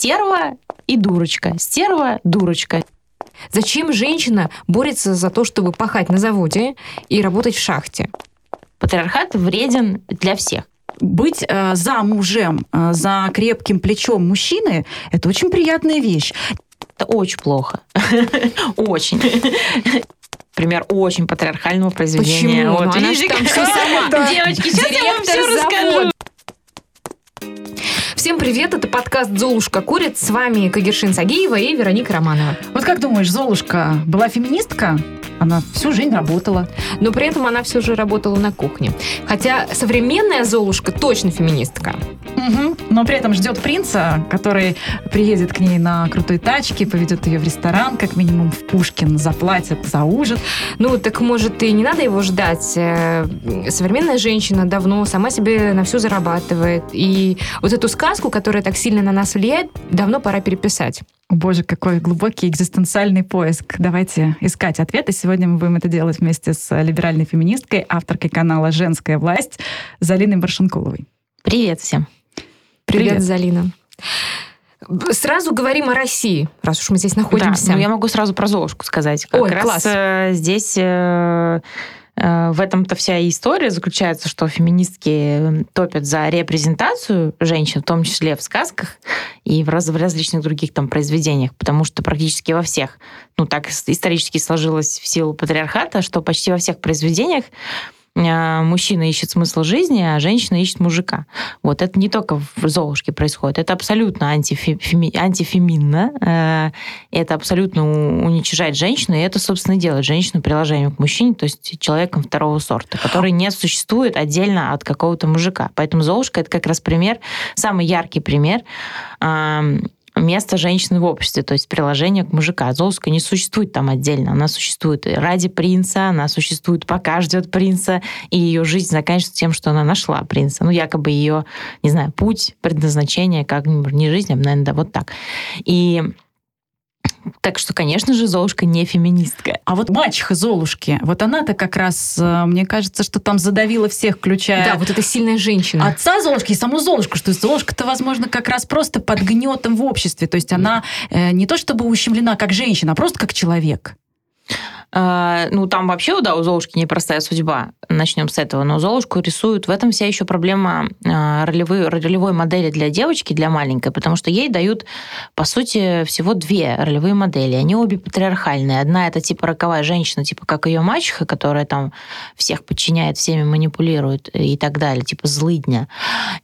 Стерва и дурочка. Стерва, дурочка. Зачем женщина борется за то, чтобы пахать на заводе и работать в шахте? Патриархат вреден для всех. Быть э, за мужем, э, за крепким плечом мужчины – это очень приятная вещь. Это очень плохо. Очень. Пример очень патриархального произведения. Почему? Вот, Ну, она видите, же там всё сама. Девочки, сейчас я вам все расскажу. Всем привет, это подкаст «Золушка курит». С вами Кагершин Сагиева и Вероника Романова. Вот как думаешь, Золушка была феминистка? Она всю жизнь работала. Но при этом она все же работала на кухне. Хотя современная Золушка точно феминистка. Мгм. Но при этом ждет принца, который приедет к ней на крутой тачке, поведет ее в ресторан, как минимум в Пушкин, заплатит за ужин. Ну, так может и не надо его ждать. Э, Современная женщина давно сама себе на все зарабатывает. И вот эту сказку, которая так сильно на нас влияет, давно пора переписать. О, Боже, какой глубокий экзистенциальный поиск. Давайте искать ответы. Сегодня мы будем это делать вместе с либеральной феминисткой, авторкой канала «Женская власть» Залиной Баршенкуловой. Привет всем. Привет, Привет. Залина. Сразу говорим о России, раз уж мы здесь находимся. Да, ну я могу сразу про Золушку сказать. Как Ой, раз класс. э, здесь э, в этом-то вся история заключается, что феминистки топят за репрезентацию женщин, в том числе в сказках и в, раз- в различных других там произведениях, потому что практически во всех, ну так ис- исторически сложилось в силу патриархата, что почти во всех произведениях э, мужчина ищет смысл жизни, а женщина ищет мужика. Вот это не только в Золушке происходит, это абсолютно антифе- феми- антифеминно, э, это абсолютно уничижает женщину, и это, собственно, делает женщину приложением к мужчине, то есть человеком второго сорта, который не существует отдельно от какого-то мужика. Поэтому Золушка — это как раз пример, самый яркий пример ам, место женщины в обществе, то есть приложение к мужика. Золушка не существует там отдельно, она существует ради принца, она существует пока ждет принца, и ее жизнь заканчивается тем, что она нашла принца. Ну, якобы ее, не знаю, путь, предназначение, как не жизнь, а, наверное, да, вот так. И так что, конечно же, Золушка не феминистка. А вот мачеха Золушки, вот она-то как раз, э, мне кажется, что там задавила всех, включая Да, вот эта сильная женщина. отца Золушки и саму Золушку, что Золушка-то, возможно, как раз просто под гнетом в обществе. То есть она э, не то чтобы ущемлена как женщина, а просто как человек. А, Ну, там вообще, да, у Золушки непростая судьба. Начнем с этого. Но Золушку рисуют. В этом вся еще проблема а, ролевой, ролевой модели для девочки, для маленькой, потому что ей дают, по сути, всего две ролевые модели. Они обе патриархальные. Одна это типа роковая женщина, типа как ее мачеха, которая там всех подчиняет, всеми манипулирует и так далее, типа злыдня.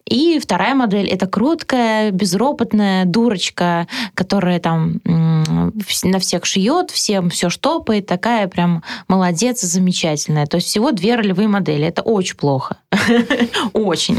И вторая модель это кроткая, безропотная дурочка, которая там на всех шьет, всем все штопает, такая прям молодец замечательная. То есть всего две ролевые модели. Это очень плохо. Очень.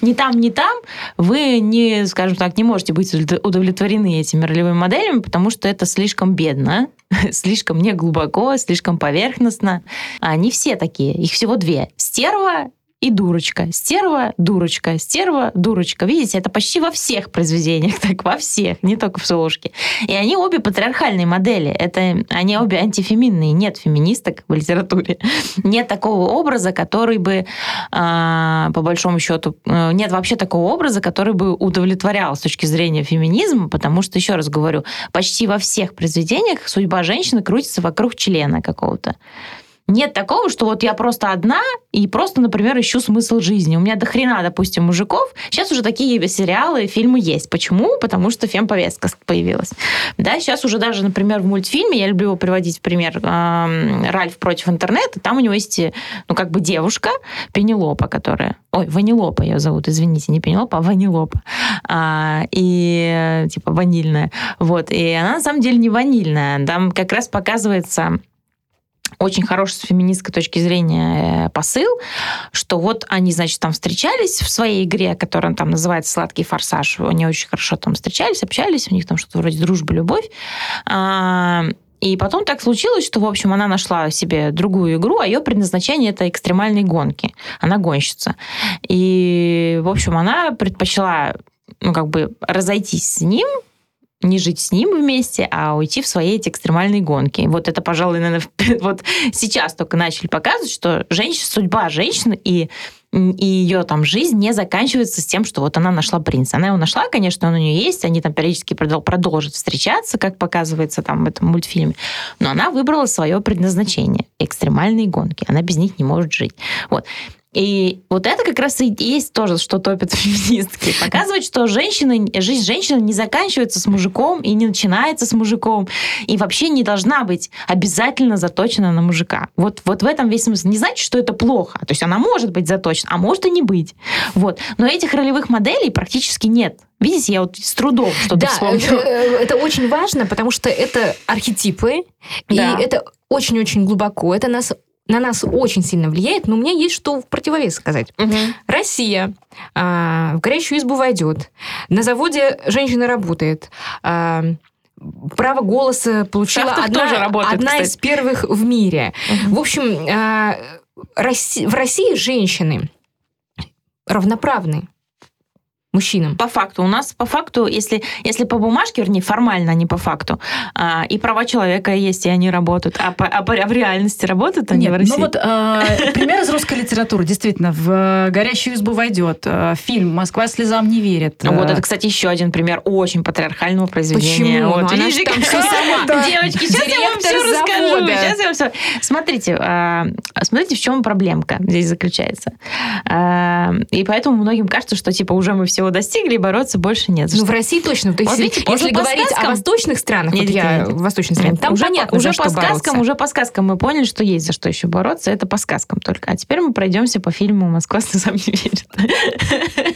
Ни там, ни там вы не, скажем так, не можете быть удовлет- удовлетворены этими ролевыми моделями, потому что это слишком бедно, слишком неглубоко, слишком поверхностно. Они все такие. Их всего две. Стерва и дурочка. Стерва, дурочка, стерва, дурочка. Видите, это почти во всех произведениях, так во всех, не только в Золушке. И они обе патриархальные модели. Это они обе антифеминные. Нет феминисток в литературе. Нет такого образа, который бы, а, по большому счету, э, нет вообще такого образа, который бы удовлетворял с точки зрения феминизма, потому что, еще раз говорю, почти во всех произведениях судьба женщины крутится вокруг члена какого-то. Нет такого, что вот я просто одна и просто, например, ищу смысл жизни. У меня до хрена, допустим, мужиков. Сейчас уже такие сериалы, фильмы есть. Почему? Потому что фемповестка появилась. Да, сейчас уже даже, например, в мультфильме, я люблю его приводить в пример, Ральф против интернета, там у него есть, ну, как бы девушка, Пенелопа, которая... Ой, Ванилопа ее зовут, извините, не Пенелопа, а Ванилопа. А, и, типа, ванильная. Вот. И она, на самом деле, не ванильная. Там как раз показывается очень хороший с феминистской точки зрения э, посыл, что вот они, значит, там встречались в своей игре, которая там называется «Сладкий форсаж». Они очень хорошо там встречались, общались, у них там что-то вроде дружба, любовь. А, И потом так случилось, что, в общем, она нашла себе другую игру, а ее предназначение это экстремальные гонки. Она гонщица. И, в общем, она предпочла, ну, как бы разойтись с ним, не жить с ним вместе, а уйти в свои эти экстремальные гонки. Вот это, пожалуй, наверное, вот сейчас только начали показывать, что женщина, судьба женщины и и ее там жизнь не заканчивается с тем, что вот она нашла принца. Она его нашла, конечно, он у нее есть, они там периодически продолжат встречаться, как показывается там в этом мультфильме, но она выбрала свое предназначение – экстремальные гонки. Она без них не может жить. Вот. И вот это как раз и есть тоже, что топят феминистки. Показывать, что женщина, жизнь женщины не заканчивается с мужиком и не начинается с мужиком. И вообще не должна быть обязательно заточена на мужика. Вот, вот в этом весь смысл. Не значит, что это плохо. То есть она может быть заточена, а может и не быть. Вот. Но этих ролевых моделей практически нет. Видите, я вот с трудом что-то да, вспомнила. Э, это очень важно, потому что это архетипы, да. и это очень-очень глубоко. Это нас на нас очень сильно влияет, но у меня есть что в противовес сказать. Угу. Россия а, в горящую избу войдет. На заводе женщина работает. А, право голоса получила одна, тоже работает, одна из первых в мире. Угу. В общем, а, Росси, в России женщины равноправны мужчинам. По факту. У нас по факту, если, если по бумажке, вернее, формально, а не по факту, а, и права человека есть, и они работают. А, по, а, по, а в реальности работают они Нет, в России? Ну вот э, пример из русской литературы. Действительно, в «Горящую избу» войдет э, фильм «Москва слезам не верит». Вот это, кстати, еще один пример очень патриархального произведения. Почему? Вот, ну, она там все сама. Девочки, сейчас я вам все расскажу. Сейчас я вам все... Смотрите, э, смотрите, в чем проблемка здесь заключается. Э, и поэтому многим кажется, что типа уже мы все всего достигли, и бороться больше нет. Ну, в России точно. То есть, вот видите, если говорить сказкам... о восточных странах, нет, вот я нет, в восточной стране, там уже, понятно, уже за по что сказкам, бороться. Уже по сказкам мы поняли, что есть за что еще бороться, это по сказкам только. А теперь мы пройдемся по фильму «Москва слезам не верит».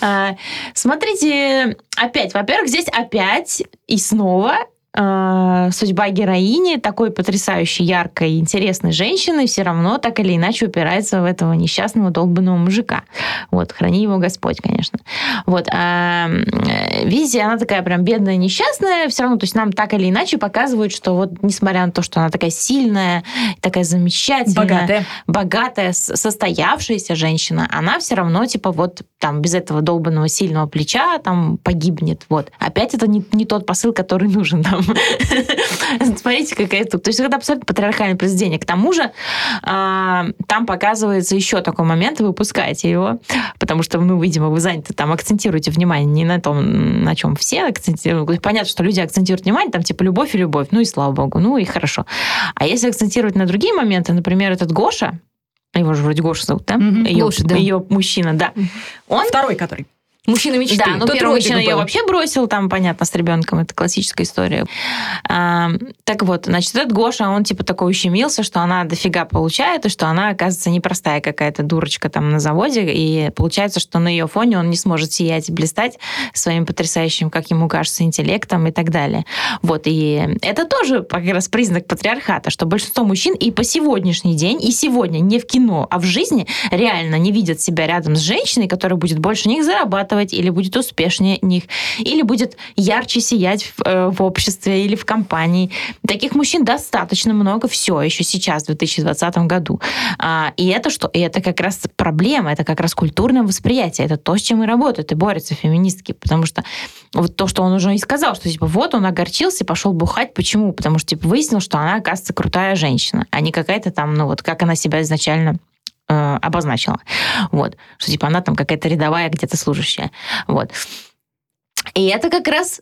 А, смотрите, опять, во-первых, здесь опять и снова э, судьба героини, такой потрясающей, яркой, интересной женщины, все равно так или иначе упирается в этого несчастного, долбанного мужика. Вот, храни его Господь, конечно. Вот, а Визи, она такая прям бедная, несчастная, все равно, то есть нам так или иначе показывают, что вот, несмотря на то, что она такая сильная, такая замечательная, богатая, богатая состоявшаяся женщина, она все равно, типа, вот там без этого долбанного сильного плеча там погибнет. Вот. Опять это не, не тот посыл, который нужен нам. Смотрите, какая тут. То есть это абсолютно патриархальное произведение. К тому же а, там показывается еще такой момент, вы выпускаете его, потому что, ну, видимо, вы заняты там, акцентируете внимание не на том, на чем все акцентируют. Понятно, что люди акцентируют внимание, там, типа, любовь и любовь, ну и слава богу, ну и хорошо. А если акцентировать на другие моменты, например, этот Гоша, его же вроде Гоша зовут, да? Угу. Ее, Гоша, да. ее мужчина, да. Он Второй, который. Мужчина мечты. Да, ну Тот первый мужчина ее был. вообще бросил, там, понятно, с ребенком, это классическая история. А, так вот, значит, этот Гоша, он типа такой ущемился, что она дофига получает, и что она, оказывается, непростая какая-то дурочка там на заводе, и получается, что на ее фоне он не сможет сиять и блистать своим потрясающим, как ему кажется, интеллектом и так далее. Вот, и это тоже как раз признак патриархата, что большинство мужчин и по сегодняшний день, и сегодня не в кино, а в жизни реально не видят себя рядом с женщиной, которая будет больше них зарабатывать, или будет успешнее них, или будет ярче сиять в, э, в обществе или в компании. Таких мужчин достаточно много все еще сейчас, в 2020 году. А, и это что? И это как раз проблема, это как раз культурное восприятие, это то, с чем и работают, и борются феминистки, потому что вот то, что он уже и сказал, что типа вот он огорчился пошел бухать. Почему? Потому что типа выяснил, что она, оказывается, крутая женщина, а не какая-то там, ну вот как она себя изначально э, обозначила. Вот. Что типа она там какая-то рядовая где-то служащая. Вот. И это как раз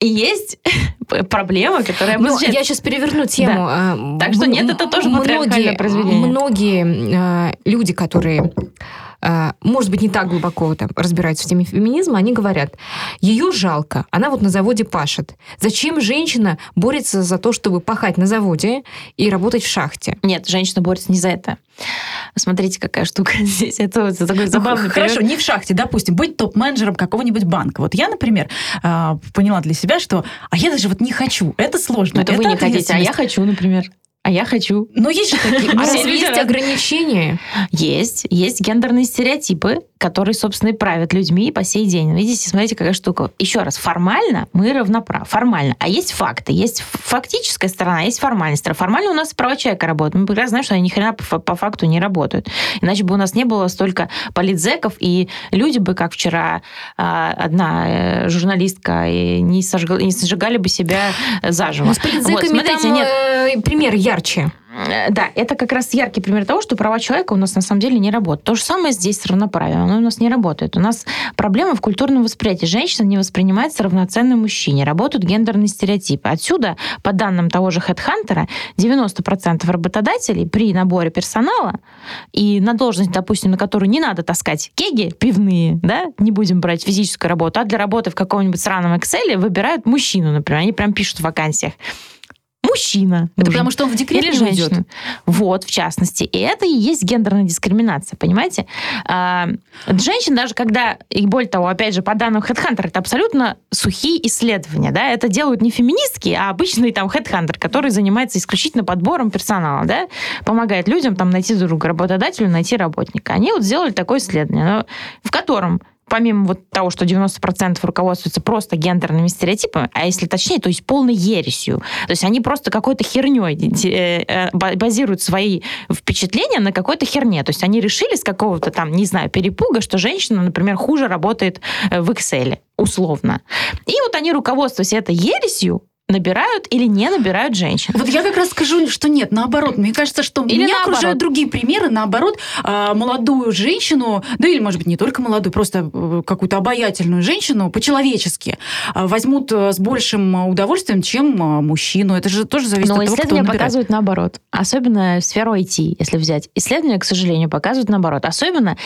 и есть проблема, которая ну, Я сейчас переверну тему. Да. Так что нет, это тоже многие, произведение. Многие э, люди, которые а, может быть, не так глубоко там, разбираются в теме феминизма, они говорят, ее жалко, она вот на заводе пашет. Зачем женщина борется за то, чтобы пахать на заводе и работать в шахте? Нет, женщина борется не за это. Смотрите, какая штука здесь. Это, это такой забавный ну, Хорошо, не в шахте, допустим, быть топ-менеджером какого-нибудь банка. Вот я, например, а, поняла для себя, что а я даже вот не хочу. Это сложно. Но это, это вы не хотите, а я хочу, например. А я хочу. Но есть же такие... А есть ограничения? Есть. Есть гендерные стереотипы, которые, собственно, и правят людьми по сей день. Видите, смотрите, какая штука. Еще раз, формально мы равноправны. Формально. А есть факты. Есть фактическая сторона, есть формальная сторона. Формально у нас права человека работают. Мы прекрасно знаем, что они ни хрена по, по факту не работают. Иначе бы у нас не было столько политзеков, и люди бы, как вчера а, одна э, журналистка, не, сожигали бы себя заживо. Ну, с политзеками вот, смотрите, там нет. Э, пример ярче. Э, да, это как раз яркий пример того, что права человека у нас на самом деле не работают. То же самое здесь с равноправием. Оно у нас не работает. У нас проблема в культурном восприятии. Женщина не воспринимается равноценным мужчине. Работают гендерные стереотипы. Отсюда, по данным того же HeadHunter, 90% работодателей при наборе персонала и на должность, допустим, на которую не надо таскать кеги пивные, да, не будем брать физическую работу, а для работы в каком-нибудь сраном Excel выбирают мужчину, например. Они прям пишут в вакансиях мужчина. Это потому что он в декрет Или женщина. Уйдет. Вот, в частности. И это и есть гендерная дискриминация, понимаете? А, женщин даже когда, и более того, опять же, по данным HeadHunter, это абсолютно сухие исследования, да, это делают не феминистки, а обычный там HeadHunter, который занимается исключительно подбором персонала, да, помогает людям там найти друга, работодателю найти работника. Они вот сделали такое исследование, в котором помимо вот того, что 90% руководствуются просто гендерными стереотипами, а если точнее, то есть полной ересью. То есть они просто какой-то херней э, э, базируют свои впечатления на какой-то херне. То есть они решили с какого-то там, не знаю, перепуга, что женщина, например, хуже работает э, в Excel условно. И вот они, руководствуясь этой ересью, набирают или не набирают женщин. Вот я как раз скажу, что нет, наоборот. Мне кажется, что или меня наоборот. окружают другие примеры. Наоборот, а, молодую женщину, да или, может быть, не только молодую, просто э, какую-то обаятельную женщину по-человечески а, возьмут э, с большим удовольствием, чем а, мужчину. Это же тоже зависит Но от того, исследования кто показывают наоборот. Особенно в сферу IT, если взять. Исследования, к сожалению, показывают наоборот. Особенно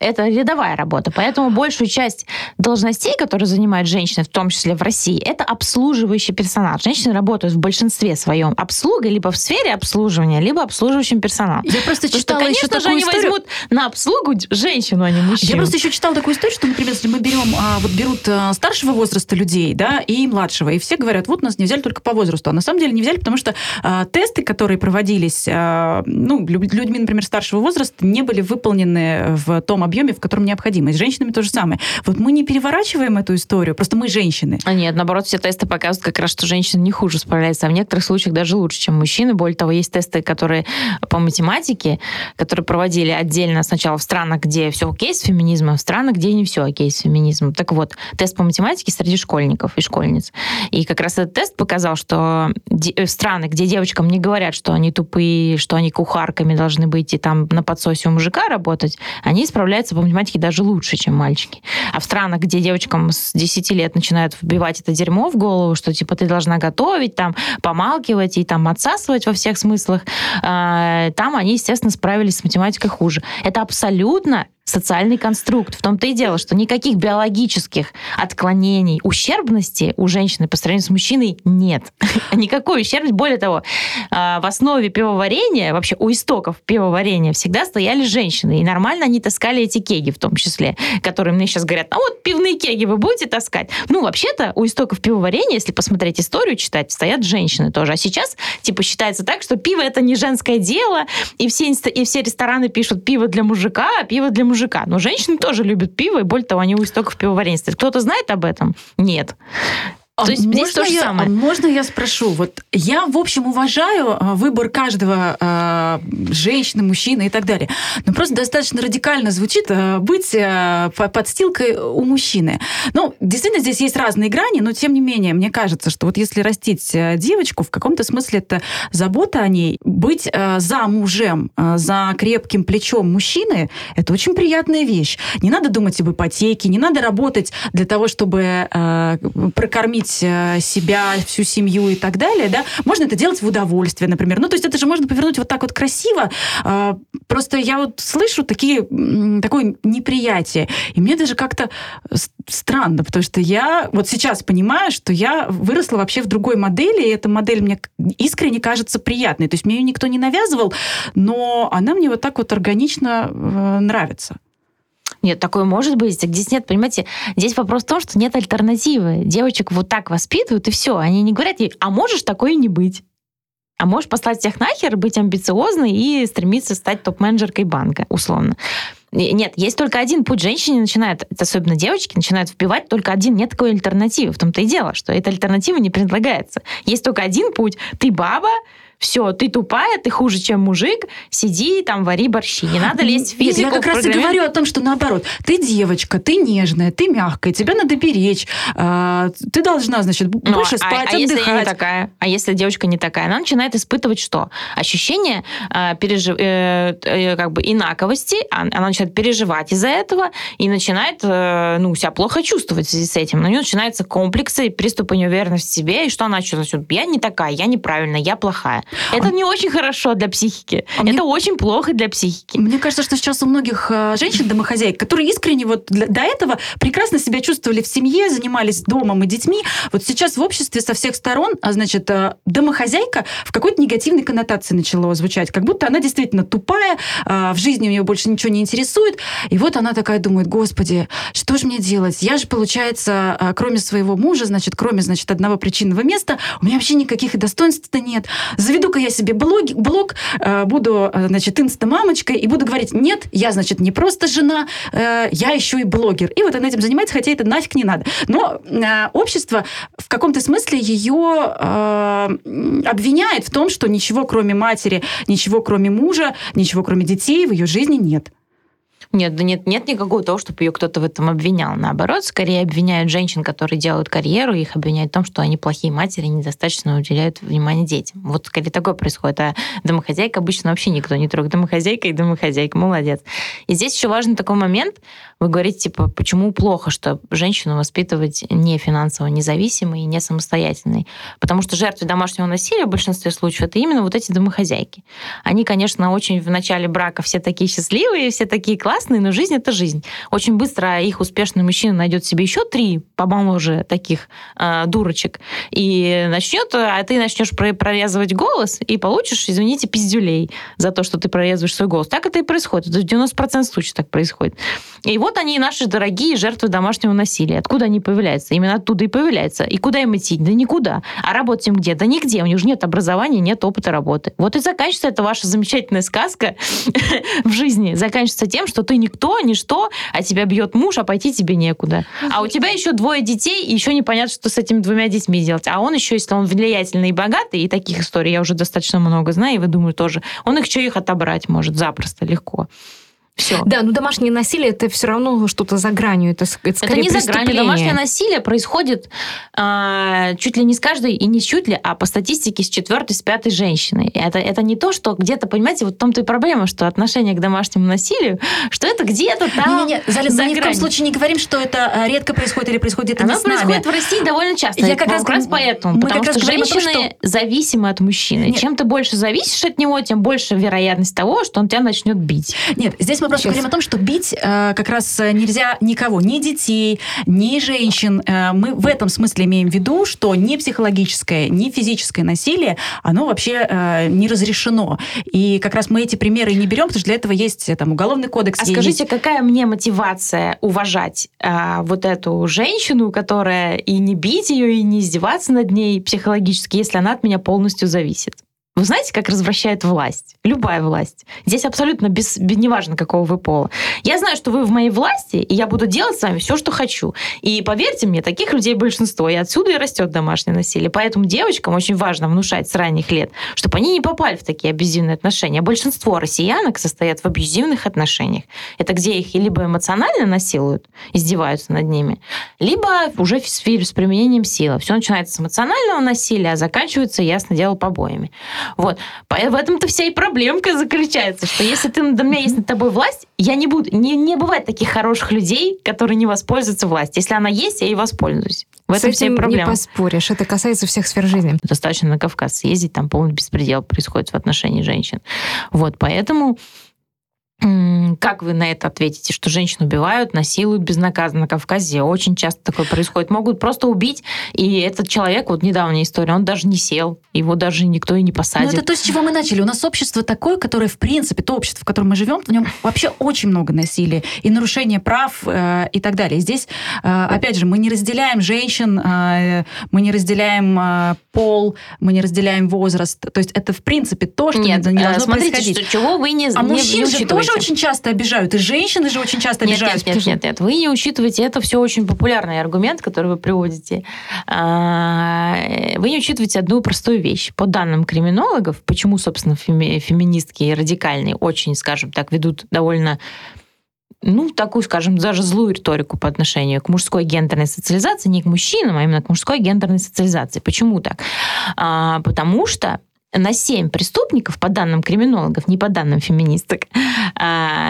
это рядовая работа. Поэтому большую часть должностей, которые занимают женщины, в том числе в России, это обслуживающий персонал. Женщины работают в большинстве своем обслугой либо в сфере обслуживания, либо обслуживающим персоналом. Я просто Потому читала что, конечно еще такую же, они историю... возьмут на обслугу женщину, а не мужчину. Я просто еще читала такую историю, что, например, если мы берем, а, вот берут а, старшего возраста людей, да, и младшего, и все говорят, вот нас не взяли только по возрасту. А на самом деле не взяли, потому что а, тесты, которые проводились, а, ну, людьми, например, старшего возраста, не были выполнены в том объеме, в котором необходимо. И с женщинами то же самое. Вот мы не переворачиваем эту историю, просто мы женщины. А нет, наоборот, все тесты показывают как раз, что женщины не хуже справляются, а в некоторых случаях даже лучше, чем мужчины. Более того, есть тесты, которые по математике, которые проводили отдельно сначала в странах, где все окей с феминизмом, в странах, где не все окей с феминизмом. Так вот, тест по математике среди школьников и школьниц. И как раз этот тест показал, что э, страны, где девочкам не говорят, что они тупые, что они кухарками должны быть и там на подсосе у мужика работать, они справляются по математике даже лучше, чем мальчики. А в странах, где девочкам с 10 лет начинают вбивать это дерьмо в голову, что типа ты должна готовить, там помалкивать и там отсасывать во всех смыслах, э, там они, естественно, справились с математикой хуже. Это абсолютно социальный конструкт. В том-то и дело, что никаких биологических отклонений, ущербности у женщины по сравнению с мужчиной нет. Никакой ущербности. Более того, а, в основе пивоварения, вообще у истоков пивоварения всегда стояли женщины. И нормально они таскали эти кеги в том числе, которые мне сейчас говорят, а вот пивные кеги вы будете таскать? Ну, вообще-то у истоков пивоварения, если посмотреть историю, читать, стоят женщины тоже. А сейчас, типа, считается так, что пиво это не женское дело, и все, и все рестораны пишут пиво для мужика, а пиво для мужика мужика. Но женщины тоже любят пиво, и более того, они у истоков пивоварения стоят. Кто-то знает об этом? Нет. То есть можно здесь то же я, самое. Можно я спрошу? Вот я, в общем, уважаю а, выбор каждого э, женщины, мужчины и так далее. Но просто достаточно радикально звучит э, быть э, подстилкой у мужчины. Ну, действительно, здесь есть разные грани, но тем не менее, мне кажется, что вот если растить девочку, в каком-то смысле это забота о ней, быть э, за мужем, э, за крепким плечом мужчины, это очень приятная вещь. Не надо думать об ипотеке, не надо работать для того, чтобы э, прокормить кормить э, себя, всю семью и так далее, да, можно это делать в удовольствие, например. Ну, то есть это же можно повернуть вот так вот красиво. А, просто я вот слышу такие, такое неприятие. И мне даже как-то странно, потому что я вот сейчас понимаю, что я выросла вообще в другой модели, и эта модель мне искренне кажется приятной. То есть мне ее никто не навязывал, но она мне вот так вот органично э, нравится. Нет, такое может быть. Здесь нет, понимаете, здесь вопрос в том, что нет альтернативы. Девочек вот так воспитывают, и все. Они не говорят ей, а можешь такое не быть. А можешь послать всех нахер, быть амбициозной и стремиться стать топ-менеджеркой банка, условно. Нет, есть только один путь. Женщине начинают, особенно девочки, начинают вбивать только один. Нет такой альтернативы. В том-то и дело, что эта альтернатива не предлагается. Есть только один путь. Ты баба, все, ты тупая, ты хуже, чем мужик, сиди там, вари борщи. Не надо лезть в физику. Нет, я как раз и говорю о том, что наоборот. Ты девочка, ты нежная, ты мягкая, тебя надо беречь. А, ты должна, значит, ну, больше ну, спать, а, а отдыхать. Если не такая? А если девочка не такая? Она начинает испытывать что? Ощущение э, пережив... э, э, как бы инаковости, она начинает переживать из-за этого и начинает э, ну, себя плохо чувствовать в связи с этим. У нее начинаются комплексы, приступы неуверенности в себе, и что она чувствует? Я не такая, я неправильная, я плохая. Это не очень хорошо для психики. А это мне... очень плохо для психики. Мне кажется, что сейчас у многих э, женщин-домохозяек, которые искренне вот до этого прекрасно себя чувствовали в семье, занимались домом и детьми, вот сейчас в обществе со всех сторон, а значит, э, домохозяйка в какой-то негативной коннотации начала звучать, как будто она действительно тупая, э, в жизни у нее больше ничего не интересует, и вот она такая думает, господи, что же мне делать? Я же, получается, кроме своего мужа, значит, кроме, значит, одного причинного места, у меня вообще никаких и достоинств-то нет заведу-ка я себе блог, блог э, буду, э, значит, инста-мамочкой и буду говорить, нет, я, значит, не просто жена, э, я еще и блогер. И вот она этим занимается, хотя это нафиг не надо. Но общество в каком-то смысле ее обвиняет в том, что ничего кроме матери, ничего кроме мужа, ничего кроме детей в ее жизни нет. Нет, да нет, нет никакого того, чтобы ее кто-то в этом обвинял. Наоборот, скорее обвиняют женщин, которые делают карьеру, их обвиняют в том, что они плохие матери, недостаточно уделяют внимание детям. Вот скорее такое происходит. А домохозяйка обычно вообще никто не трогает. Домохозяйка и домохозяйка. Молодец. И здесь еще важный такой момент. Вы говорите, типа, почему плохо, что женщину воспитывать не финансово независимой и не самостоятельной? Потому что жертвы домашнего насилия в большинстве случаев это именно вот эти домохозяйки. Они, конечно, очень в начале брака все такие счастливые, все такие классные, прекрасные, но жизнь это жизнь. Очень быстро их успешный мужчина найдет себе еще три помоложе таких э, дурочек и начнет, а ты начнешь прорезывать голос и получишь, извините, пиздюлей за то, что ты прорезываешь свой голос. Так это и происходит. Это 90% случаев так происходит. И вот они, наши дорогие жертвы домашнего насилия. Откуда они появляются? Именно оттуда и появляются. И куда им идти? Да никуда. А работать им где? Да нигде. У них же нет образования, нет опыта работы. Вот и заканчивается эта ваша замечательная сказка в жизни. Заканчивается тем, что ты никто, ничто, а тебя бьет муж, а пойти тебе некуда. А у тебя еще двое детей, и еще непонятно, что с этими двумя детьми делать. А он еще, если он влиятельный и богатый, и таких историй я уже достаточно много знаю, и вы думаю тоже, он их что их отобрать может запросто, легко. Все. Да, но домашнее насилие это все равно что-то за гранью. Это, это, это не за гранью. Домашнее насилие происходит э, чуть ли не с каждой, и не чуть ли, а по статистике с четвертой, с пятой женщиной. Это, это не то, что где-то, понимаете, вот в том-то и проблема, что отношение к домашнему насилию, что это где-то там. Не-не-не, Залез, за мы ни в коем случае не говорим, что это а, редко происходит или происходит это Оно не с происходит нами. в России довольно часто. Я как раз, раз поэтому. Мы потому как что женщины том, что... зависимы от мужчины. Нет. Чем ты больше зависишь от него, тем больше вероятность того, что он тебя начнет бить. Нет, здесь мы просто говорим о том, что бить э, как раз нельзя никого, ни детей, ни женщин. Э, мы в этом смысле имеем в виду, что ни психологическое, ни физическое насилие, оно вообще э, не разрешено. И как раз мы эти примеры не берем, потому что для этого есть там уголовный кодекс. А скажите, есть... какая мне мотивация уважать э, вот эту женщину, которая и не бить ее, и не издеваться над ней психологически, если она от меня полностью зависит? Вы знаете, как развращает власть? Любая власть. Здесь абсолютно без, без неважно, какого вы пола. Я знаю, что вы в моей власти, и я буду делать с вами все, что хочу. И поверьте мне, таких людей большинство, и отсюда и растет домашнее насилие. Поэтому девочкам очень важно внушать с ранних лет, чтобы они не попали в такие абьюзивные отношения. Большинство россиянок состоят в абьюзивных отношениях. Это где их либо эмоционально насилуют, издеваются над ними, либо уже сфере с применением силы. Все начинается с эмоционального насилия, а заканчивается, ясно дело, побоями. Вот. В этом-то вся и проблемка заключается, что если ты, у меня есть над тобой власть, я не буду... Не, не бывает таких хороших людей, которые не воспользуются властью. Если она есть, я и воспользуюсь. В этом С этим вся проблема. не поспоришь. Это касается всех сфер жизни. Достаточно на Кавказ съездить, там полный беспредел происходит в отношении женщин. Вот, поэтому как вы на это ответите, что женщин убивают, насилуют безнаказанно на Кавказе? Очень часто такое происходит. Могут просто убить, и этот человек, вот недавняя история, он даже не сел, его даже никто и не посадит. Ну, это то, с чего мы начали. У нас общество такое, которое, в принципе, то общество, в котором мы живем, в нем вообще очень много насилия и нарушения прав э, и так далее. здесь, э, опять же, мы не разделяем женщин, э, мы не разделяем э, пол, мы не разделяем возраст. То есть это, в принципе, то, что Нет, не э, должно смотрите, происходить. Что, чего вы не А не, мужчин не же тоже очень часто обижают, и женщины же очень часто нет, обижают. Нет, нет, нет, нет, вы не учитываете, это все очень популярный аргумент, который вы приводите. А, вы не учитываете одну простую вещь. По данным криминологов, почему, собственно, феми феминистки и радикальные очень, скажем так, ведут довольно ну, такую, скажем, даже злую риторику по отношению к мужской гендерной социализации, не к мужчинам, а именно к мужской гендерной социализации. Почему так? А, потому что на 7 преступников, по данным криминологов, не по данным феминисток,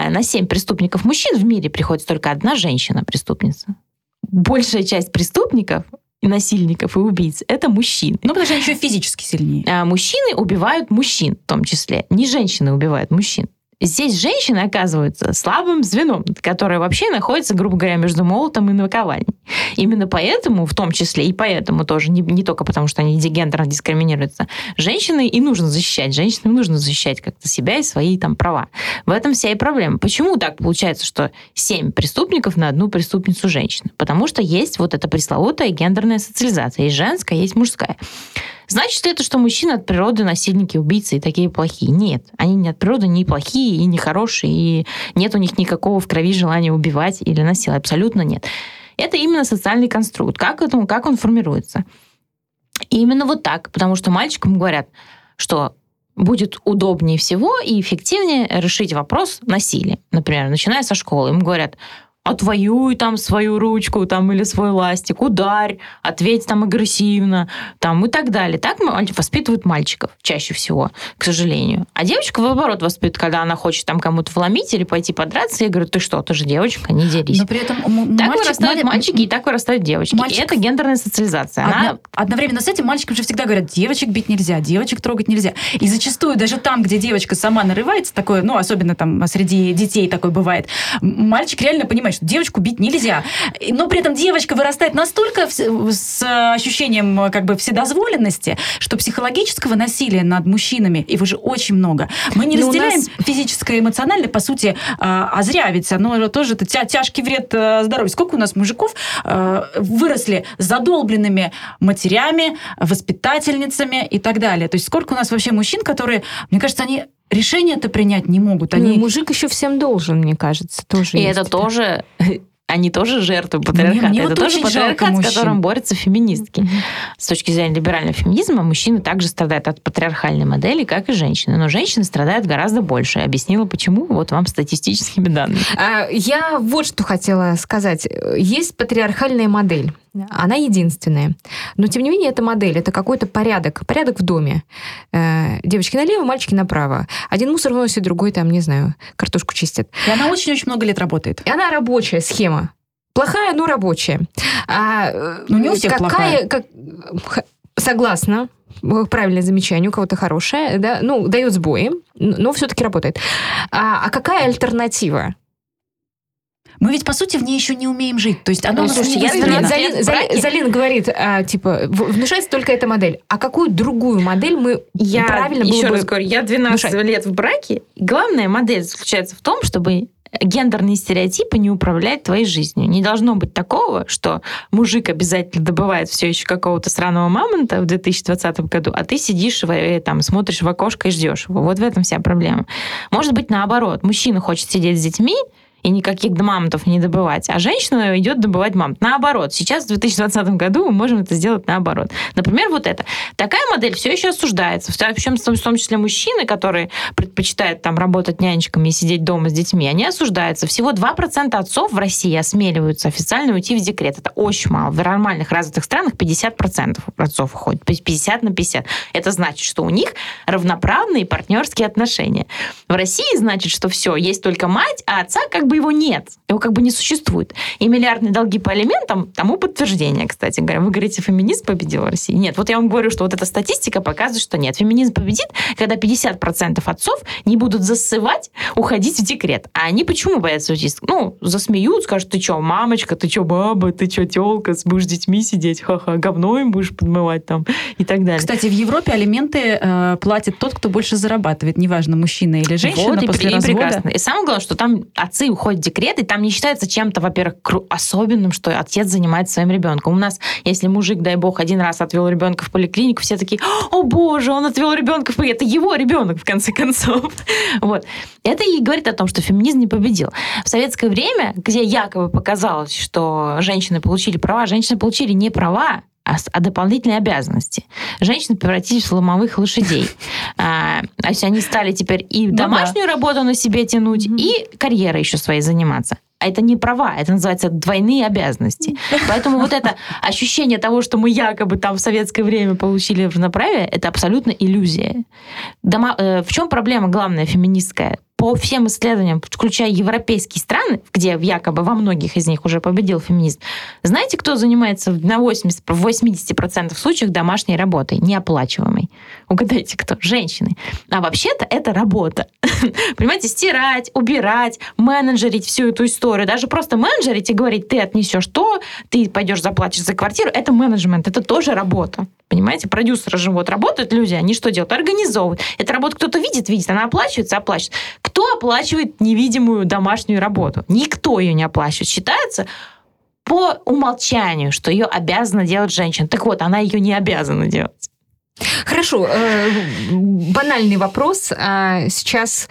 на 7 преступников мужчин в мире приходится только одна женщина-преступница. Большая часть преступников и насильников и убийц это мужчины. Ну, потому что они еще физически сильнее. А мужчины убивают мужчин в том числе. Не женщины убивают мужчин. Здесь женщины оказываются слабым звеном, которое вообще находится, грубо говоря, между молотом и наковальней. Именно поэтому, в том числе и поэтому тоже, не, не только потому, что они гендерно дискриминируются, женщины и нужно защищать. Женщинам нужно защищать как-то себя и свои там права. В этом вся и проблема. Почему так получается, что семь преступников на одну преступницу женщины? Потому что есть вот эта пресловутая гендерная социализация. Есть женская, есть мужская. Значит ли это, что мужчины от природы насильники, убийцы и такие плохие? Нет. Они не от природы не плохие и не хорошие, и нет у них никакого в крови желания убивать или насиловать. Абсолютно нет. Это именно социальный конструкт. Как, это, как он формируется? И именно вот так. Потому что мальчикам говорят, что будет удобнее всего и эффективнее решить вопрос насилия. Например, начиная со школы. Им говорят, отвоюй там свою ручку там или свой ластик, ударь, ответь там агрессивно, там и так далее. Так воспитывают мальчиков чаще всего, к сожалению. А девочка, наоборот, воспитывает, когда она хочет там кому-то вломить или пойти подраться, я говорю, ты что, ты же девочка, не дерись. Но при этом так мальчик, вырастают мальчик, мальчики и так вырастают девочки. Мальчик... И это гендерная социализация. Одно, Она... Одновременно с этим мальчикам же всегда говорят, девочек бить нельзя, девочек трогать нельзя. И зачастую даже там, где девочка сама нарывается, такое, ну, особенно там среди детей такое бывает, мальчик реально понимает, что девочку бить нельзя. Но при этом девочка вырастает настолько с ощущением как бы вседозволенности, что психологического насилия над мужчинами его же очень много. Мы не Но разделяем нас... физическое и эмоциональное, по сути, а, а зря ведь оно тоже это тя тяжкий вред э, здоровью. Сколько у нас мужиков э, выросли задолбленными матерями, воспитательницами и так далее. То есть сколько у нас вообще мужчин, которые, мне кажется, они решения-то принять не могут. Они... Ну, мужик еще всем должен, мне кажется, тоже. И это тоже они тоже жертвы патриархата. Мне, мне это вот тоже патриархат, с которым борются феминистки. Mm-hmm. С точки зрения либерального феминизма, мужчины также страдают от патриархальной модели, как и женщины. Но женщины страдают гораздо больше. Я объяснила, почему. Вот вам статистическими данными. А, я вот что хотела сказать. Есть патриархальная модель. Она единственная. Но, тем не менее, это модель, это какой-то порядок. Порядок в доме. Э, девочки налево, мальчики направо. Один мусор выносит, другой там, не знаю, картошку чистит. И она очень-очень много лет работает. И она рабочая схема. Плохая, но рабочая. А, ну, не у всех какая, плохая. Как, согласна, правильное замечание, у кого-то хорошее, да, ну, дает сбои, но все-таки работает. А, а какая альтернатива? Мы ведь, по сути, в ней еще не умеем жить. То есть оно ну, слушайте, я Залин, Залин, Залин, Залин говорит, а, типа, внушается только эта модель. А какую другую модель мы я правильно еще было раз бы говорю, я 12 внушать? лет в браке. Главная модель заключается в том, чтобы гендерные стереотипы не управляют твоей жизнью. Не должно быть такого, что мужик обязательно добывает все еще какого-то сраного мамонта в 2020 году, а ты сидишь и э, там смотришь в окошко и ждешь его. Вот в этом вся проблема. Может быть, наоборот. Мужчина хочет сидеть с детьми, и никаких мамонтов не добывать, а женщина идет добывать мамонт. Наоборот, сейчас в 2020 году мы можем это сделать наоборот. Например, вот это. Такая модель все еще осуждается. Причем в том числе мужчины, которые предпочитают там работать нянечками и сидеть дома с детьми, они осуждаются. Всего 2% отцов в России осмеливаются официально уйти в декрет. Это очень мало. В нормальных развитых странах 50% отцов уходит. 50 на 50. Это значит, что у них равноправные партнерские отношения. В России значит, что все, есть только мать, а отца как бы бы его нет, его как бы не существует. И миллиардные долги по алиментам тому подтверждение, кстати говоря. Вы говорите, феминизм победил в России? Нет, вот я вам говорю, что вот эта статистика показывает, что нет. Феминизм победит, когда 50% отцов не будут засывать, уходить в декрет. А они почему боятся уйти? Ну, засмеют, скажут, ты что, мамочка, ты что, баба, ты что, телка, будешь с детьми сидеть, ха-ха, говно им будешь подмывать там и так далее. Кстати, в Европе алименты э, платит тот, кто больше зарабатывает, неважно, мужчина или женщина вот, после и, развода. И прекрасно. И самое главное, что там отцы уходят в декрет, и там не считается чем-то, во-первых, особенным, что отец занимается своим ребенком. У нас, если мужик, дай бог, один раз отвел ребенка в поликлинику, все такие, о боже, он отвел ребенка в поликлинику. Это его ребенок, в конце концов. Вот. Это и говорит о том, что феминизм не победил. В советское время, где якобы показалось, что женщины получили права, женщины получили не права, а, а дополнительные обязанности. Женщины превратились в ломовых лошадей. А, то есть они стали теперь и ну домашнюю работу на себе тянуть, и карьерой еще своей заниматься. А это не права, это называется двойные обязанности. Поэтому вот это ощущение того, что мы якобы там в советское время получили равноправие, это абсолютно иллюзия. Дома, э, в чем проблема главная феминистская? По всем исследованиям, включая европейские страны, где якобы во многих из них уже победил феминизм, знаете, кто занимается на 80, в 80% случаев домашней работой, неоплачиваемой? Угадайте, кто? Женщины. А вообще-то это работа. Понимаете, стирать, убирать, менеджерить всю эту историю. Даже просто менеджерить и говорить, ты отнесешь то, ты пойдешь заплатишь за квартиру, это менеджмент, это тоже работа. Понимаете, продюсеры же вот работают люди, они что делают? Организовывают. Эта работа кто-то видит, видит, она оплачивается, оплачивается. Кто оплачивает невидимую домашнюю работу? Никто ее не оплачивает. Считается по умолчанию, что ее обязана делать женщина. Так вот, она ее не обязана делать. Хорошо, э, банальный вопрос. А сейчас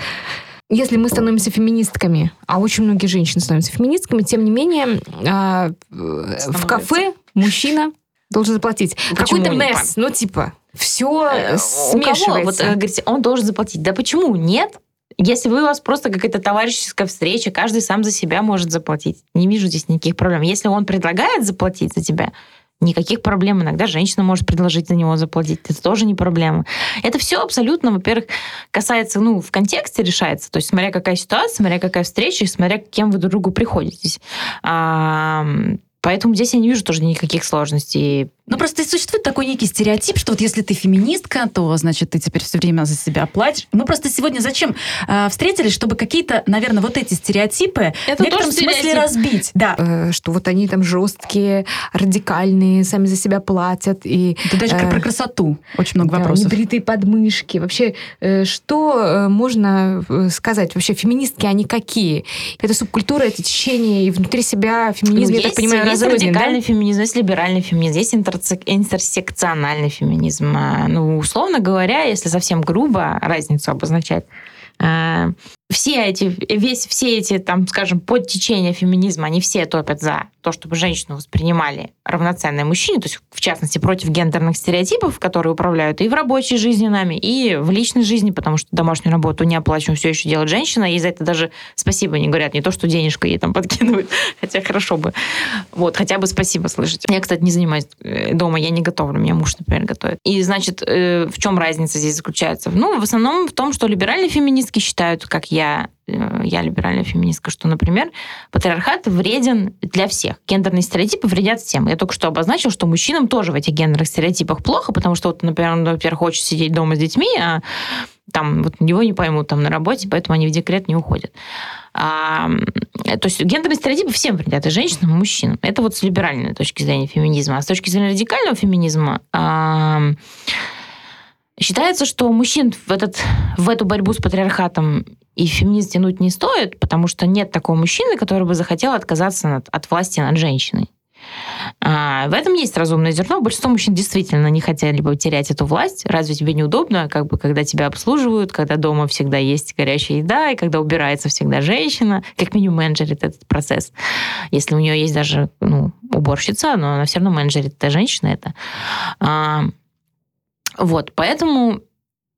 если мы становимся феминистками, а очень многие женщины становятся феминистками, тем не менее а, в кафе мужчина должен заплатить. Какой-то месс, ну типа, все э, смешивается. У кого? Вот, э, говорите, он должен заплатить. Да почему? Нет. Если вы у вас просто какая-то товарищеская встреча, каждый сам за себя может заплатить. Не вижу здесь никаких проблем. Если он предлагает заплатить за тебя, никаких проблем. Иногда женщина может предложить за него заплатить. Это тоже не проблема. Это все абсолютно, во-первых, касается, ну, в контексте решается. То есть смотря какая ситуация, смотря какая встреча, и смотря кем вы друг другу приходитесь. Поэтому здесь я не вижу тоже никаких сложностей. Ну, просто существует такой некий стереотип, что вот если ты феминистка, то, значит, ты теперь все время за себя платишь. Мы просто сегодня зачем э, встретились, чтобы какие-то, наверное, вот эти стереотипы Это в некотором смысле стереотип. разбить. Да. Э, что вот они там жесткие, радикальные, сами за себя платят. И, Это даже э, про красоту очень много да, вопросов. Небритые подмышки. Вообще, э, что э, можно э, сказать? Вообще, феминистки, они какие? Это субкультура, это течение, и внутри себя феминизм, ну, я так понимаю, есть радикальный да? феминизм, есть либеральный феминизм, есть интер интерсекциональный феминизм. А, ну, условно говоря, если совсем грубо разницу обозначать, а, все эти, весь, все эти, там, скажем, подтечения феминизма, они все топят за то, чтобы женщину воспринимали равноценной мужчине, то есть, в частности, против гендерных стереотипов, которые управляют и в рабочей жизни нами, и в личной жизни, потому что домашнюю работу не оплачиваем, все еще делает женщина, и за это даже спасибо не говорят, не то, что денежку ей там подкидывают, хотя хорошо бы. Вот, хотя бы спасибо слышать. Я, кстати, не занимаюсь э, дома, я не готовлю, меня муж, например, готовит. И, значит, э, в чем разница здесь заключается? Ну, в основном в том, что либеральные феминистки считают, как я, э, я либеральная феминистка, что, например, патриархат вреден для всех. Гендерные стереотипы вредят всем. Я только что обозначил, что мужчинам тоже в этих гендерных стереотипах плохо, потому что, вот, например, он, во-первых, хочет сидеть дома с детьми, а там вот его не поймут там на работе, поэтому они в декрет не уходят. А, то есть гендерные стереотипы всем вредят, и женщинам, и мужчинам. Это вот с либеральной точки зрения феминизма. А с точки зрения радикального феминизма а, считается, что мужчин в, этот, в эту борьбу с патриархатом и феминизм тянуть не стоит, потому что нет такого мужчины, который бы захотел отказаться от, от власти над женщиной. А, в этом есть разумное зерно. Большинство мужчин действительно не хотели бы терять эту власть. Разве тебе неудобно, как бы, когда тебя обслуживают, когда дома всегда есть горячая еда, и когда убирается всегда женщина, как минимум менеджерит этот процесс. Если у нее есть даже ну, уборщица, но она все равно менеджерит, эта женщина это. А, вот, поэтому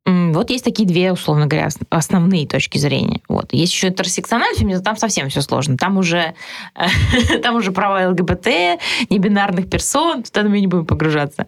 вот есть такие две, условно говоря, основные точки зрения. Вот. Есть еще интерсекциональный феминизм, там совсем все сложно. Там уже, там уже права ЛГБТ, небинарных персон, туда мы не будем погружаться.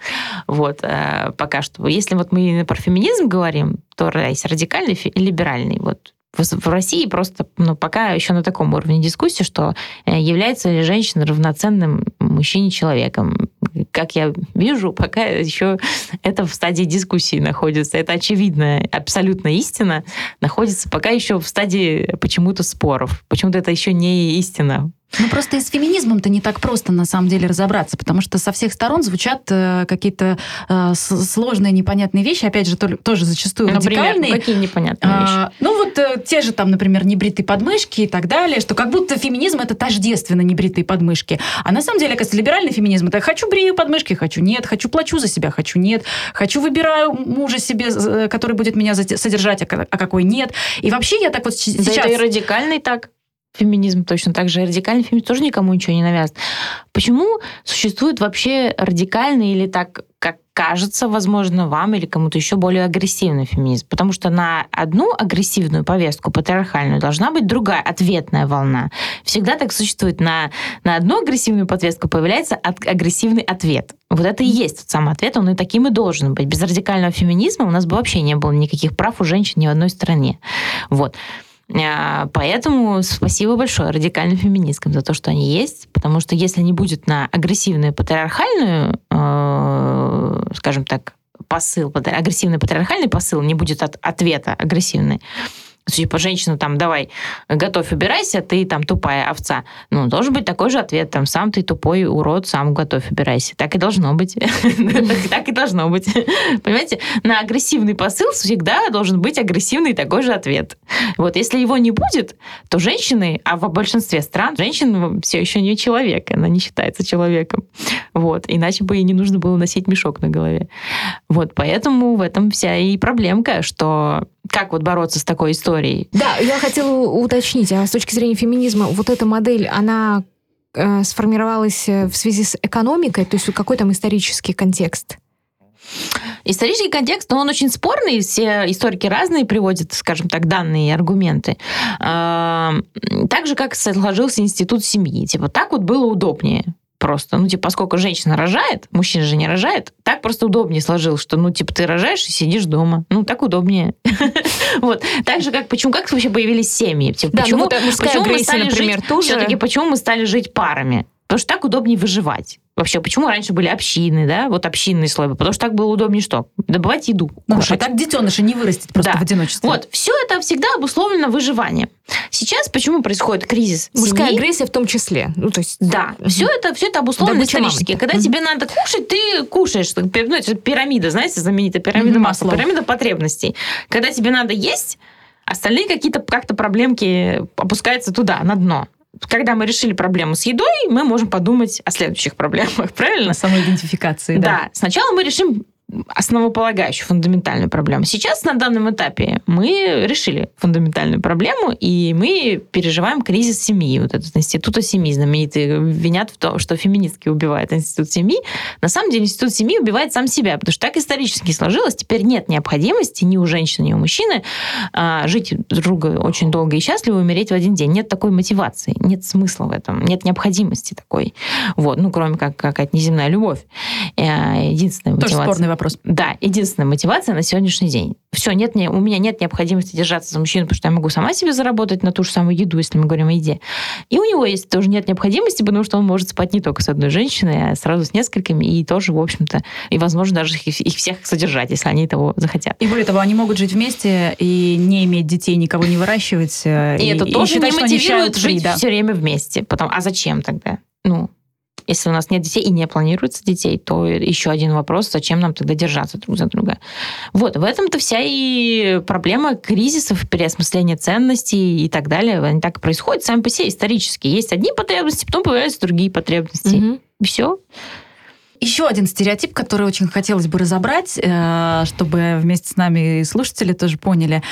Вот, э, пока что. Если вот мы про феминизм говорим, то есть радикальный и либеральный. Вот в России просто ну, пока еще на таком уровне дискуссии, что э, является ли женщина равноценным мужчине-человеком. Как я вижу, пока еще это в стадии дискуссии находится. Это очевидная, абсолютно истина находится пока еще в стадии почему-то споров. Почему-то это еще не истина. Ну, просто и с феминизмом-то не так просто, на самом деле, разобраться, потому что со всех сторон звучат э, какие-то э, сложные, непонятные вещи, опять же, то, тоже зачастую например, радикальные. какие непонятные а, вещи? Ну, вот э, те же там, например, небритые подмышки и так далее, что как будто феминизм — это тождественно небритые подмышки. А на самом деле, оказывается, либеральный феминизм — это хочу брию подмышки, хочу нет, хочу плачу за себя, хочу нет, хочу выбираю мужа себе, э, который будет меня содержать, а, а какой нет. И вообще я так вот сейчас... Да это и радикальный так феминизм точно так же. Радикальный феминизм тоже никому ничего не навязывает. Почему существует вообще радикальный или так, как кажется, возможно, вам или кому-то еще более агрессивный феминизм? Потому что на одну агрессивную повестку, патриархальную, должна быть другая, ответная волна. Всегда так существует. На, на одну агрессивную повестку появляется от, агрессивный ответ. Вот это и есть тот самый ответ, он и таким и должен быть. Без радикального феминизма у нас бы вообще не было никаких прав у женщин ни в одной стране. Вот. А, поэтому спасибо большое радикальным феминисткам за то, что они есть, потому что если не будет на агрессивную патриархальную, э, скажем так, посыл, агрессивный патриархальный посыл, не будет от, ответа агрессивный, типа, женщина там, давай, готовь, убирайся, ты там тупая овца. Ну, должен быть такой же ответ, там, сам ты тупой урод, сам готовь, убирайся. Так и должно быть. Так и должно быть. Понимаете, на агрессивный посыл всегда должен быть агрессивный такой же ответ. Вот, если его не будет, то женщины, а в большинстве стран женщина все еще не человек, она не считается человеком. Вот, иначе бы ей не нужно было носить мешок на голове. Вот, поэтому в этом вся и проблемка, что как вот бороться с такой историей? Да, я хотела уточнить, а с точки зрения феминизма, вот эта модель, она э, сформировалась э, в связи с экономикой, то есть какой там исторический контекст? Исторический контекст, но он очень спорный, все историки разные приводят, скажем так, данные и аргументы. Так же, как сложился институт семьи. Типа, так вот было удобнее просто. Ну, типа, поскольку женщина рожает, мужчина же не рожает, так просто удобнее сложилось, что, ну, типа, ты рожаешь и сидишь дома. Ну, так удобнее. Вот. Так же, как, почему, как вообще появились семьи? Типа, ну почему, почему мы стали жить, все-таки, почему мы стали жить парами? Потому что так удобнее выживать. Вообще, почему раньше были общины, да, вот общинные слои? Потому что так было удобнее что? Добывать еду, ну, кушать. А так детеныши не вырастет просто да. в одиночестве. Вот, все это всегда обусловлено выживанием. Сейчас почему происходит кризис Мужская семьи? агрессия в том числе. Ну, то есть... Да, угу. все это, все это обусловлено Добыча исторически. Мамы. Когда угу. тебе надо кушать, ты кушаешь. Ну, это пирамида, знаете, знаменитая пирамида угу, масла, пирамида потребностей. Когда тебе надо есть, остальные какие-то как-то проблемки опускаются туда, на дно когда мы решили проблему с едой, мы можем подумать о следующих проблемах, правильно? Самоидентификации, да. Да. Сначала мы решим основополагающую фундаментальную проблему. Сейчас на данном этапе мы решили фундаментальную проблему, и мы переживаем кризис семьи. Вот этот институт семьи знаменитый винят в том, что феминистки убивают институт семьи. На самом деле институт семьи убивает сам себя, потому что так исторически сложилось. Теперь нет необходимости ни у женщины, ни у мужчины а, жить друга очень долго и счастливо и умереть в один день. Нет такой мотивации, нет смысла в этом, нет необходимости такой. Вот, ну, кроме как какая-то неземная любовь. Э, единственная Тоже мотивация. спорный вопрос. Да, единственная мотивация на сегодняшний день. Все, нет, не, у меня нет необходимости держаться за мужчину, потому что я могу сама себе заработать на ту же самую еду, если мы говорим о еде. И у него есть тоже нет необходимости, потому что он может спать не только с одной женщиной, а сразу с несколькими, и тоже, в общем-то, и, возможно, даже их, их всех содержать, если они того захотят. И более того, они могут жить вместе и не иметь детей, никого не выращивать. Э, и, и это тоже считать, не мотивирует жить да. все время вместе. Потом, а зачем тогда? Ну, если у нас нет детей и не планируется детей, то еще один вопрос, зачем нам тогда держаться друг за друга. Вот, в этом-то вся и проблема кризисов, переосмысления ценностей и так далее. Они так и происходят сами по себе исторически. Есть одни потребности, потом появляются другие потребности. Угу. И все. Еще один стереотип, который очень хотелось бы разобрать, э, чтобы вместе с нами слушатели тоже поняли.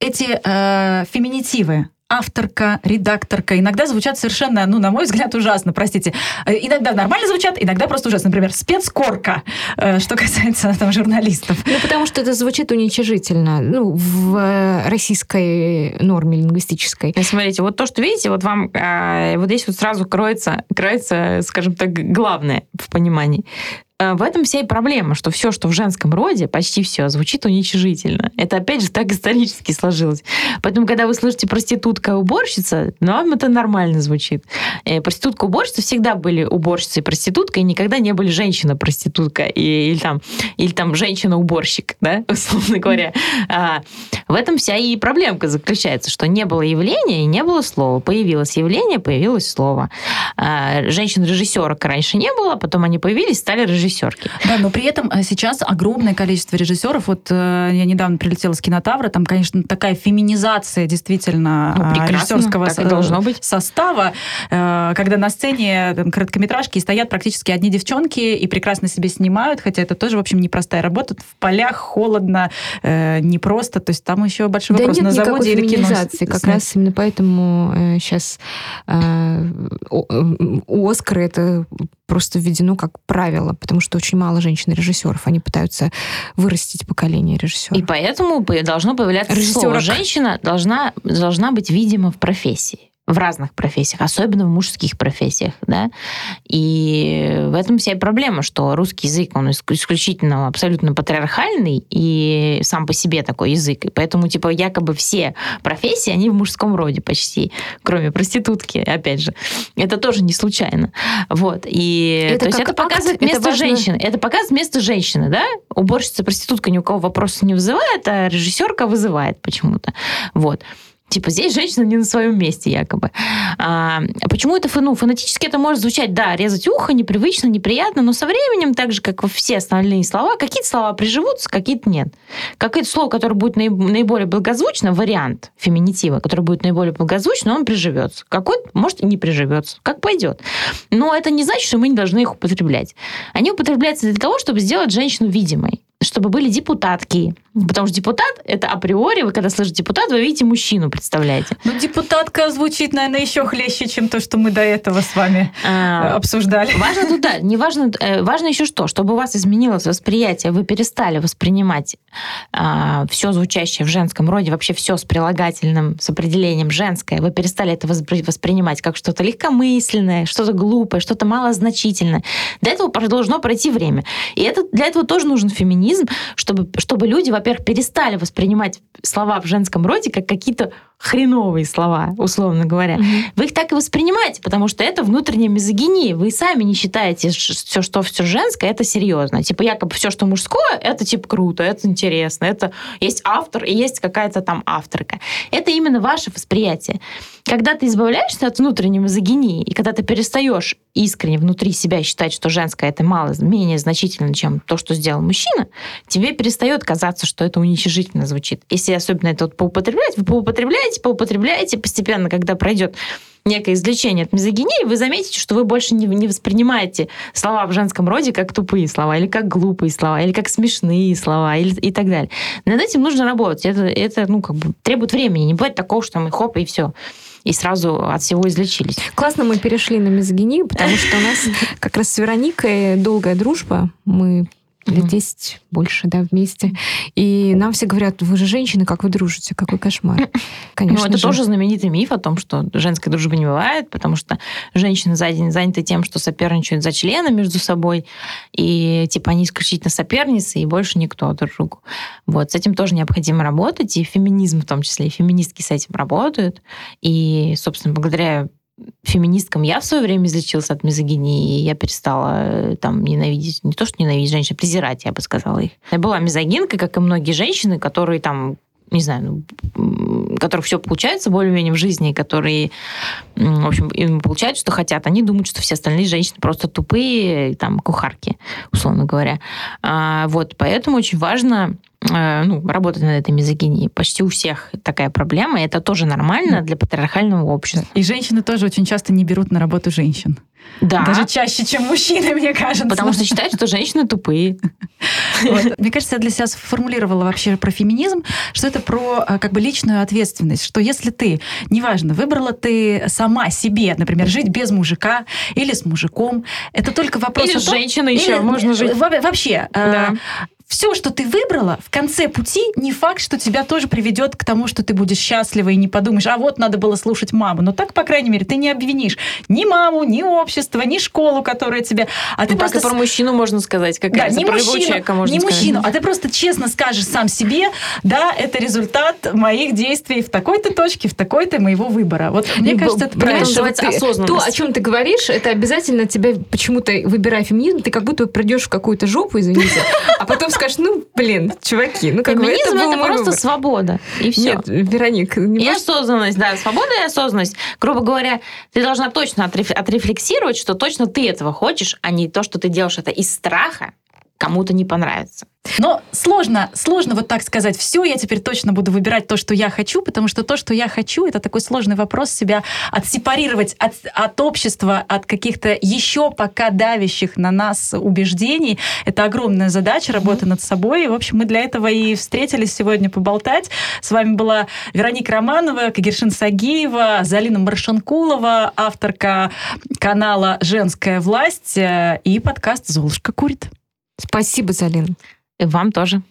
Эти э, феминитивы, авторка, редакторка иногда звучат совершенно, ну, на мой взгляд, ужасно, простите. Э, иногда нормально звучат, иногда просто ужасно. Например, спецкорка, э, что касается там журналистов. Ну, потому что это звучит уничижительно, ну, в э, российской норме лингвистической. Смотрите, вот то, что видите, вот вам вот здесь вот сразу кроется, кроется, скажем так, главное в понимании. Э, в этом вся и проблема, что все, что в женском роде, почти все, звучит уничижительно. Это, опять же, так исторически сложилось. Поэтому, когда вы слышите проститутка уборщица, ну, вам это нормально звучит. Э, проститутка уборщица всегда были уборщицей и проститутка, и никогда не были женщина-проститутка или там, или там женщина-уборщик, да, условно говоря. А, в этом вся и проблемка заключается, что не было явления и не было слова. Появилось явление, появилось слово. А, женщин-режиссерок раньше не было, потом они появились, стали режиссерки. Да, но при этом э, сейчас огромное количество режиссеров. Вот э, я недавно прилетела с кинотавра, там, конечно, такая феминизация действительно ну, режиссерского так и должно быть. состава, э, когда на сцене там, короткометражки стоят практически одни девчонки и прекрасно себе снимают, хотя это тоже, в общем, непростая работа. В полях холодно, непросто, то есть там еще большой да вопрос нет на заводе или кино. Как раз именно поэтому сейчас у Оскара это просто введено как правило, потому что очень мало женщин-режиссеров. Они пытаются вырастить поколение режиссеров. И поэтому должно появляться слово. Женщина должна, должна быть видима в профессии в разных профессиях, особенно в мужских профессиях, да. И в этом вся проблема, что русский язык, он исключительно абсолютно патриархальный и сам по себе такой язык. И поэтому, типа, якобы все профессии, они в мужском роде почти, кроме проститутки, опять же. Это тоже не случайно. Вот. И это то есть это показывает акт, место это женщины. Это показывает место женщины, да? Уборщица, проститутка ни у кого вопросов не вызывает, а режиссерка вызывает почему-то. Вот. Типа здесь женщина не на своем месте якобы. А, почему это ну, фонетически это может звучать, да, резать ухо непривычно, неприятно, но со временем, так же, как все остальные слова, какие-то слова приживутся, какие-то нет. Какое-то слово, которое будет наиболее благозвучно, вариант феминитива, который будет наиболее благозвучно, он приживется. Какой-то, может, и не приживется. Как пойдет. Но это не значит, что мы не должны их употреблять. Они употребляются для того, чтобы сделать женщину видимой чтобы были депутатки. Потому что депутат — это априори, вы когда слышите депутат, вы видите мужчину, представляете? Ну, депутатка звучит, наверное, еще хлеще, чем то, что мы до этого с вами а, обсуждали. Важно тут, да, не важно, э, важно еще что, чтобы у вас изменилось восприятие, вы перестали воспринимать а, все звучащее в женском роде, вообще все с прилагательным, с определением женское, вы перестали это воспринимать как что-то легкомысленное, что-то глупое, что-то малозначительное. Для этого должно пройти время. И это, для этого тоже нужен феминизм механизм, чтобы, чтобы люди, во-первых, перестали воспринимать слова в женском роде как какие-то хреновые слова, условно говоря. Mm-hmm. Вы их так и воспринимаете, потому что это внутренняя мизогиния. Вы сами не считаете, все, что все женское, это серьезно. Типа якобы все, что мужское, это типа круто, это интересно, это есть автор и есть какая-то там авторка. Это именно ваше восприятие. Когда ты избавляешься от внутренней мизогинии, и когда ты перестаешь искренне внутри себя считать, что женское это мало, менее значительно, чем то, что сделал мужчина, тебе перестает казаться, что это уничижительно звучит. Если особенно это вот поупотреблять, вы поупотребляете, поупотребляете постепенно, когда пройдет некое излечение от мизогинии, вы заметите, что вы больше не, не воспринимаете слова в женском роде как тупые слова, или как глупые слова, или как смешные слова, или, и так далее. Над этим нужно работать. Это, это ну, как бы требует времени. Не бывает такого, что мы хоп, и все и сразу от всего излечились. Классно мы перешли на мизогинию, потому что у нас как раз с Вероникой долгая дружба. Мы лет 10 больше, да, вместе. И нам все говорят, вы же женщины, как вы дружите, какой кошмар. Конечно Ну, это же. тоже знаменитый миф о том, что женской дружбы не бывает, потому что женщины заняты тем, что соперничают за члена между собой, и типа они исключительно соперницы, и больше никто друг другу. Вот, с этим тоже необходимо работать, и феминизм в том числе, и феминистки с этим работают. И, собственно, благодаря феминисткам я в свое время излечился от мизогинии, и я перестала э, там ненавидеть, не то что ненавидеть женщин, а презирать, я бы сказала их. Я была мизогинкой, как и многие женщины, которые там не знаю, ну, которых все получается более-менее в жизни, которые, в общем, им получают, что хотят, они думают, что все остальные женщины просто тупые, там, кухарки, условно говоря. А, вот, поэтому очень важно ну, работать над этой мизогинией. Почти у всех такая проблема, и это тоже нормально для патриархального общества. И женщины тоже очень часто не берут на работу женщин. Да. Даже чаще, чем мужчины, мне кажется. Потому что считают, что женщины тупые. Вот. Мне кажется, я для себя сформулировала вообще про феминизм, что это про э, как бы личную ответственность, что если ты, неважно, выбрала ты сама себе, например, жить без мужика или с мужиком, это только вопрос или с женщиной еще можно жить. Вообще. Э, да все, что ты выбрала, в конце пути не факт, что тебя тоже приведет к тому, что ты будешь счастлива и не подумаешь, а вот надо было слушать маму. Но так, по крайней мере, ты не обвинишь ни маму, ни общество, ни школу, которая тебе... А ты ну, просто... Так и про мужчину можно сказать, какая да, не про мужчину, человека можно не сказать. мужчину, а ты просто честно скажешь сам себе, да, это результат моих действий в такой-то точке, в такой-то моего выбора. Вот мне и, кажется, это правильно. называется ты, осознанность. То, о чем ты говоришь, это обязательно тебя почему-то, выбирая феминизм, ты как будто придешь в какую-то жопу, извините, а потом скажешь, ну, блин, чуваки, ну как бы это, это просто выбор. свобода, и все. Нет, Вероник, не И осознанность, да, свобода и осознанность. Грубо говоря, ты должна точно отрефлексировать, что точно ты этого хочешь, а не то, что ты делаешь это из страха, кому-то не понравится. Но сложно, сложно вот так сказать, все, я теперь точно буду выбирать то, что я хочу, потому что то, что я хочу, это такой сложный вопрос себя отсепарировать от, от общества, от каких-то еще пока давящих на нас убеждений. Это огромная задача, работа над собой. И, в общем, мы для этого и встретились сегодня поболтать. С вами была Вероника Романова, Кагершин Сагиева, Залина Маршанкулова, авторка канала «Женская власть» и подкаст «Золушка курит». Спасибо, Залин. И вам тоже.